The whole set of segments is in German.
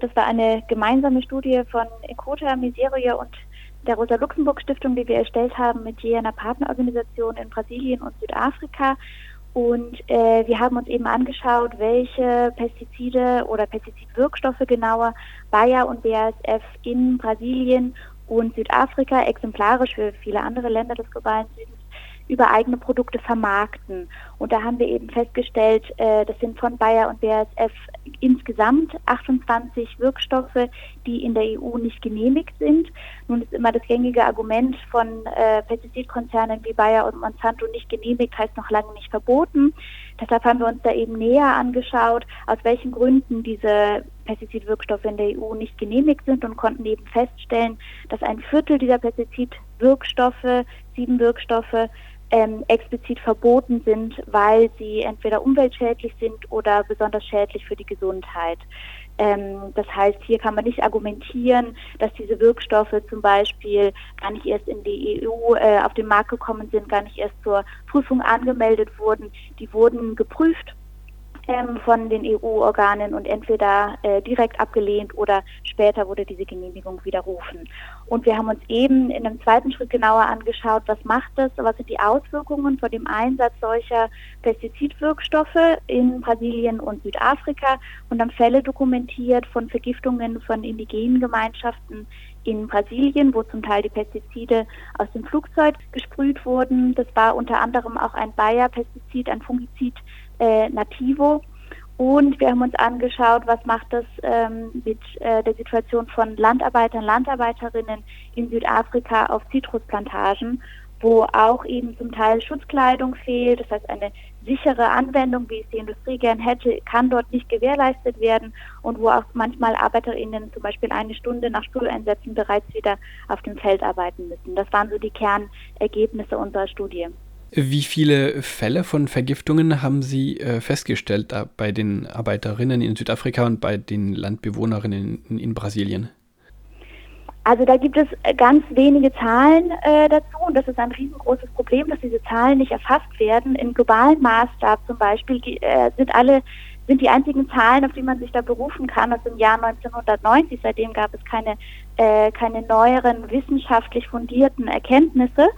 Das war eine gemeinsame Studie von Ecota, Miseria und der Rosa-Luxemburg-Stiftung, die wir erstellt haben mit je einer Partnerorganisation in Brasilien und Südafrika. Und äh, wir haben uns eben angeschaut, welche Pestizide oder Pestizidwirkstoffe genauer Bayer und BASF in Brasilien und Südafrika exemplarisch für viele andere Länder des globalen Südens über eigene Produkte vermarkten. Und da haben wir eben festgestellt, äh, das sind von Bayer und BASF insgesamt 28 Wirkstoffe, die in der EU nicht genehmigt sind. Nun ist immer das gängige Argument von äh, Pestizidkonzernen wie Bayer und Monsanto nicht genehmigt, heißt noch lange nicht verboten. Deshalb haben wir uns da eben näher angeschaut, aus welchen Gründen diese Pestizidwirkstoffe in der EU nicht genehmigt sind und konnten eben feststellen, dass ein Viertel dieser Pestizidwirkstoffe, sieben Wirkstoffe, ähm, explizit verboten sind, weil sie entweder umweltschädlich sind oder besonders schädlich für die Gesundheit. Ähm, das heißt, hier kann man nicht argumentieren, dass diese Wirkstoffe zum Beispiel gar nicht erst in die EU äh, auf den Markt gekommen sind, gar nicht erst zur Prüfung angemeldet wurden. Die wurden geprüft ähm, von den EU-Organen und entweder äh, direkt abgelehnt oder später wurde diese Genehmigung widerrufen. Und wir haben uns eben in einem zweiten Schritt genauer angeschaut, was macht das, was sind die Auswirkungen von dem Einsatz solcher Pestizidwirkstoffe in Brasilien und Südafrika und haben Fälle dokumentiert von Vergiftungen von indigenen Gemeinschaften in Brasilien, wo zum Teil die Pestizide aus dem Flugzeug gesprüht wurden. Das war unter anderem auch ein Bayer-Pestizid, ein Fungizid äh, Nativo. Und wir haben uns angeschaut, was macht das ähm, mit äh, der Situation von Landarbeitern, Landarbeiterinnen in Südafrika auf Zitrusplantagen, wo auch eben zum Teil Schutzkleidung fehlt. Das heißt, eine sichere Anwendung, wie es die Industrie gern hätte, kann dort nicht gewährleistet werden und wo auch manchmal ArbeiterInnen zum Beispiel eine Stunde nach Stuhleinsätzen bereits wieder auf dem Feld arbeiten müssen. Das waren so die Kernergebnisse unserer Studie. Wie viele Fälle von Vergiftungen haben Sie äh, festgestellt bei den Arbeiterinnen in Südafrika und bei den Landbewohnerinnen in, in Brasilien? Also da gibt es äh, ganz wenige Zahlen äh, dazu und das ist ein riesengroßes Problem, dass diese Zahlen nicht erfasst werden. Im globalen Maßstab zum Beispiel äh, sind alle sind die einzigen Zahlen, auf die man sich da berufen kann, aus dem Jahr 1990. Seitdem gab es keine, äh, keine neueren wissenschaftlich fundierten Erkenntnisse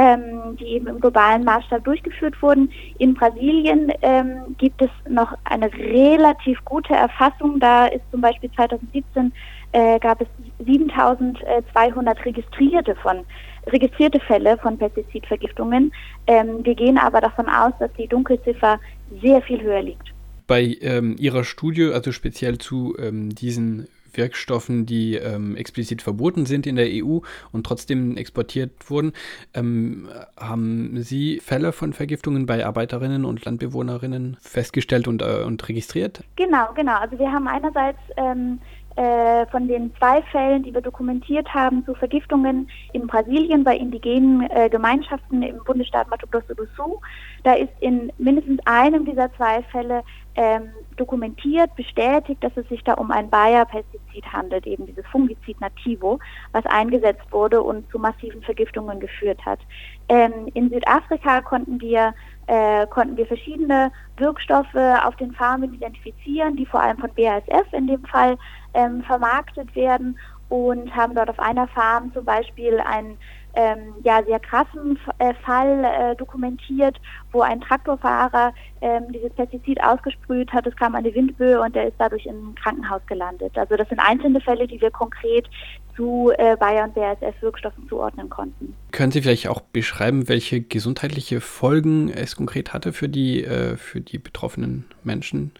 ähm, die eben im globalen Maßstab durchgeführt wurden. In Brasilien ähm, gibt es noch eine relativ gute Erfassung. Da ist zum Beispiel 2017 äh, gab es 7200 registrierte von registrierte Fälle von Pestizidvergiftungen. Ähm, wir gehen aber davon aus, dass die Dunkelziffer sehr viel höher liegt. Bei ähm, Ihrer Studie, also speziell zu ähm, diesen Wirkstoffen, die ähm, explizit verboten sind in der EU und trotzdem exportiert wurden. Ähm, haben Sie Fälle von Vergiftungen bei Arbeiterinnen und Landbewohnerinnen festgestellt und, äh, und registriert? Genau, genau. Also wir haben einerseits ähm, äh, von den zwei Fällen, die wir dokumentiert haben zu Vergiftungen in Brasilien bei indigenen äh, Gemeinschaften im Bundesstaat Mato Grosso do Sul, da ist in mindestens einem dieser zwei Fälle ähm, dokumentiert, bestätigt, dass es sich da um ein Bayer-Pestizid handelt, eben dieses Fungizid Nativo, was eingesetzt wurde und zu massiven Vergiftungen geführt hat. Ähm, in Südafrika konnten wir äh, konnten wir verschiedene Wirkstoffe auf den Farmen identifizieren, die vor allem von BASF in dem Fall ähm, vermarktet werden und haben dort auf einer Farm zum Beispiel einen ähm, ja, sehr krassen äh, Fall äh, dokumentiert, wo ein Traktorfahrer ähm, dieses Pestizid ausgesprüht hat, es kam eine Windböe und der ist dadurch im Krankenhaus gelandet. Also das sind einzelne Fälle, die wir konkret zu äh, Bayer und BASF-Wirkstoffen zuordnen konnten. Können Sie vielleicht auch beschreiben, welche gesundheitliche Folgen es konkret hatte für die, äh, für die betroffenen Menschen?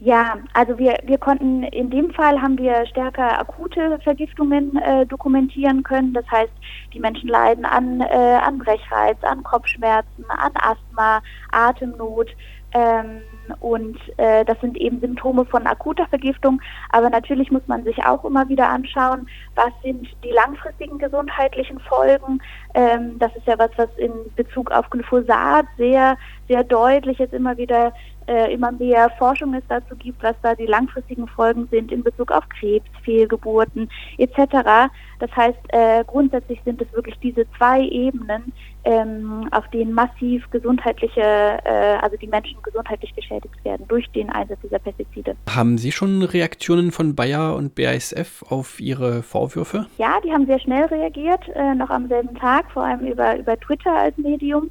Ja, also wir, wir konnten in dem Fall haben wir stärker akute Vergiftungen äh, dokumentieren können. Das heißt, die Menschen leiden an, äh, an Brechreiz, an Kopfschmerzen, an Asthma, Atemnot. Ähm, und äh, das sind eben Symptome von akuter Vergiftung. Aber natürlich muss man sich auch immer wieder anschauen, was sind die langfristigen gesundheitlichen Folgen. Ähm, das ist ja was, was in Bezug auf Glyphosat sehr, sehr deutlich jetzt immer wieder äh, immer mehr Forschung es dazu gibt, was da die langfristigen Folgen sind in Bezug auf Krebs, Fehlgeburten etc. Das heißt, äh, grundsätzlich sind es wirklich diese zwei Ebenen, ähm, auf denen massiv gesundheitliche, äh, also die Menschen gesundheitlich geschädigt werden durch den Einsatz dieser Pestizide. Haben Sie schon Reaktionen von Bayer und BASF auf Ihre Vorwürfe? Ja, die haben sehr schnell reagiert, äh, noch am selben Tag, vor allem über, über Twitter als Medium.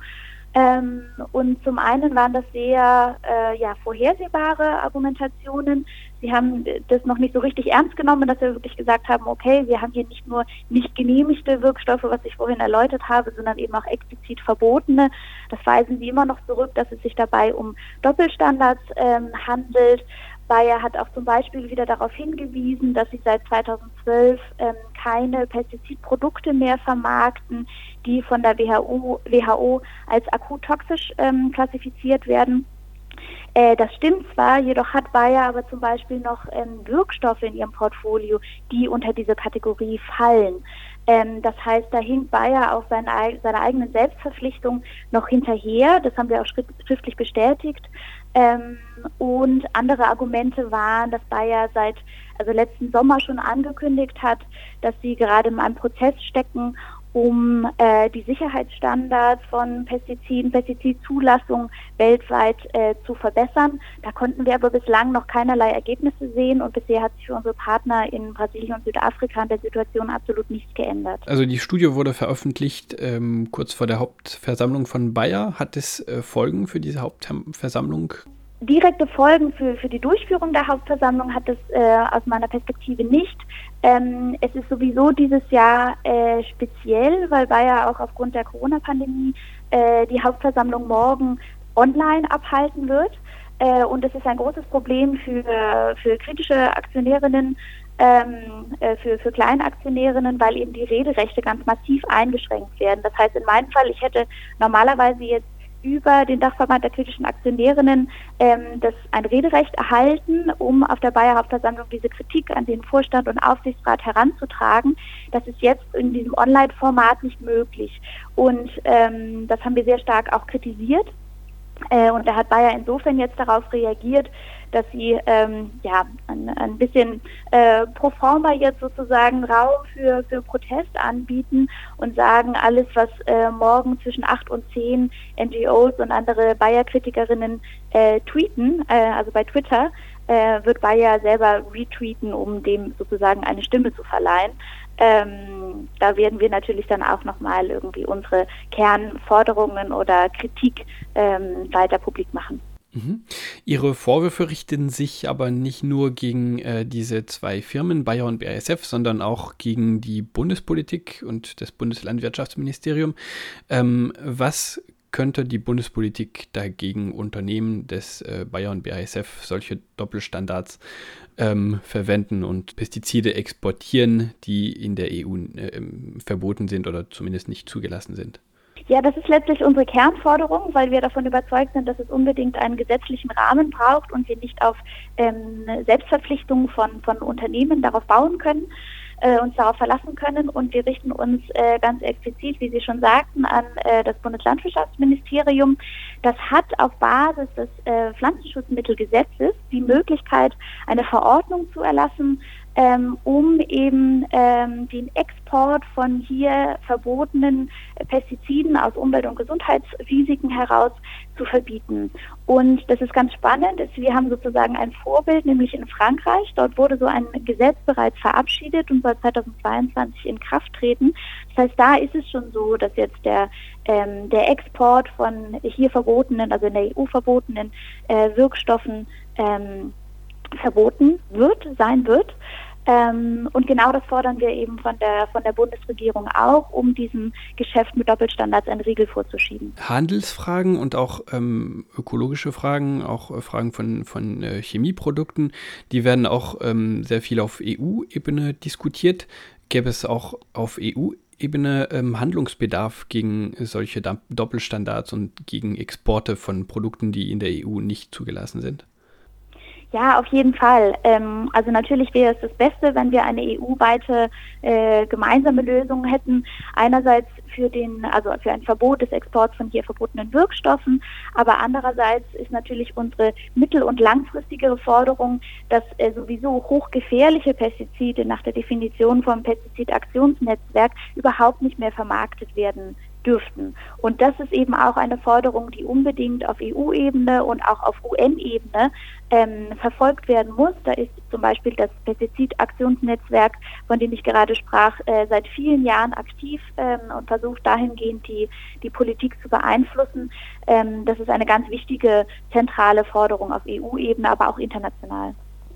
Ähm, und zum einen waren das sehr äh, ja, vorhersehbare Argumentationen. Sie haben das noch nicht so richtig ernst genommen, dass wir wirklich gesagt haben, okay, wir haben hier nicht nur nicht genehmigte Wirkstoffe, was ich vorhin erläutert habe, sondern eben auch explizit verbotene. Das weisen Sie immer noch zurück, dass es sich dabei um Doppelstandards ähm, handelt. Bayer hat auch zum Beispiel wieder darauf hingewiesen, dass sie seit 2012 ähm, keine Pestizidprodukte mehr vermarkten, die von der WHO, WHO als akut toxisch ähm, klassifiziert werden. Äh, das stimmt zwar, jedoch hat Bayer aber zum Beispiel noch ähm, Wirkstoffe in ihrem Portfolio, die unter diese Kategorie fallen. Ähm, das heißt, da hinkt Bayer auch seine, seine eigenen Selbstverpflichtungen noch hinterher. Das haben wir auch schriftlich bestätigt. Ähm, und andere Argumente waren, dass Bayer seit also letzten Sommer schon angekündigt hat, dass sie gerade in einem Prozess stecken, um äh, die Sicherheitsstandards von Pestiziden, Pestizidzulassung weltweit äh, zu verbessern. Da konnten wir aber bislang noch keinerlei Ergebnisse sehen und bisher hat sich für unsere Partner in Brasilien und Südafrika an der Situation absolut nichts geändert. Also die Studie wurde veröffentlicht ähm, kurz vor der Hauptversammlung von Bayer. Hat es äh, Folgen für diese Hauptversammlung? Direkte Folgen für, für die Durchführung der Hauptversammlung hat es äh, aus meiner Perspektive nicht. Ähm, es ist sowieso dieses Jahr äh, speziell, weil Bayer auch aufgrund der Corona-Pandemie äh, die Hauptversammlung morgen online abhalten wird. Äh, und es ist ein großes Problem für, für kritische Aktionärinnen, ähm, äh, für, für Kleinaktionärinnen, weil eben die Rederechte ganz massiv eingeschränkt werden. Das heißt, in meinem Fall, ich hätte normalerweise jetzt über den Dachverband der kritischen Aktionärinnen ähm, das ein Rederecht erhalten, um auf der Bayer Hauptversammlung diese Kritik an den Vorstand und Aufsichtsrat heranzutragen. Das ist jetzt in diesem Online-Format nicht möglich. Und ähm, das haben wir sehr stark auch kritisiert. Äh, und da hat Bayer insofern jetzt darauf reagiert, dass sie ähm, ja ein, ein bisschen äh, pro forma jetzt sozusagen Raum für, für Protest anbieten und sagen, alles, was äh, morgen zwischen 8 und 10 NGOs und andere Bayer-Kritikerinnen äh, tweeten, äh, also bei Twitter, äh, wird Bayer selber retweeten, um dem sozusagen eine Stimme zu verleihen. Ähm, da werden wir natürlich dann auch nochmal irgendwie unsere Kernforderungen oder Kritik ähm, weiter publik machen. Mhm. Ihre Vorwürfe richten sich aber nicht nur gegen äh, diese zwei Firmen, Bayer und BASF, sondern auch gegen die Bundespolitik und das Bundeslandwirtschaftsministerium. Ähm, was könnte die Bundespolitik dagegen unternehmen, dass äh, Bayer und BASF solche Doppelstandards ähm, verwenden und Pestizide exportieren, die in der EU äh, verboten sind oder zumindest nicht zugelassen sind? Ja, das ist letztlich unsere Kernforderung, weil wir davon überzeugt sind, dass es unbedingt einen gesetzlichen Rahmen braucht und wir nicht auf ähm, Selbstverpflichtungen von, von Unternehmen darauf bauen können, äh, uns darauf verlassen können. Und wir richten uns äh, ganz explizit, wie Sie schon sagten, an äh, das Bundeslandwirtschaftsministerium. Das hat auf Basis des äh, Pflanzenschutzmittelgesetzes die Möglichkeit, eine Verordnung zu erlassen, ähm, um eben ähm, den Export von hier verbotenen Pestiziden aus Umwelt- und Gesundheitsrisiken heraus zu verbieten. Und das ist ganz spannend. Wir haben sozusagen ein Vorbild, nämlich in Frankreich. Dort wurde so ein Gesetz bereits verabschiedet und soll 2022 in Kraft treten. Das heißt, da ist es schon so, dass jetzt der, ähm, der Export von hier verbotenen, also in der EU verbotenen äh, Wirkstoffen ähm, verboten wird, sein wird. Ähm, und genau das fordern wir eben von der, von der Bundesregierung auch, um diesem Geschäft mit Doppelstandards einen Riegel vorzuschieben. Handelsfragen und auch ähm, ökologische Fragen, auch äh, Fragen von, von äh, Chemieprodukten, die werden auch ähm, sehr viel auf EU-Ebene diskutiert. Gäbe es auch auf EU-Ebene ähm, Handlungsbedarf gegen solche Doppelstandards und gegen Exporte von Produkten, die in der EU nicht zugelassen sind? Ja, auf jeden Fall. Ähm, also natürlich wäre es das Beste, wenn wir eine EU-weite äh, gemeinsame Lösung hätten. Einerseits für den, also für ein Verbot des Exports von hier verbotenen Wirkstoffen, aber andererseits ist natürlich unsere mittel- und langfristigere Forderung, dass äh, sowieso hochgefährliche Pestizide nach der Definition vom Pestizidaktionsnetzwerk überhaupt nicht mehr vermarktet werden dürften. Und das ist eben auch eine Forderung, die unbedingt auf EU-Ebene und auch auf UN-Ebene ähm, verfolgt werden muss. Da ist zum Beispiel das Pestizidaktionsnetzwerk, von dem ich gerade sprach, äh, seit vielen Jahren aktiv ähm, und versucht dahingehend die, die Politik zu beeinflussen. Ähm, das ist eine ganz wichtige zentrale Forderung auf EU-Ebene, aber auch international.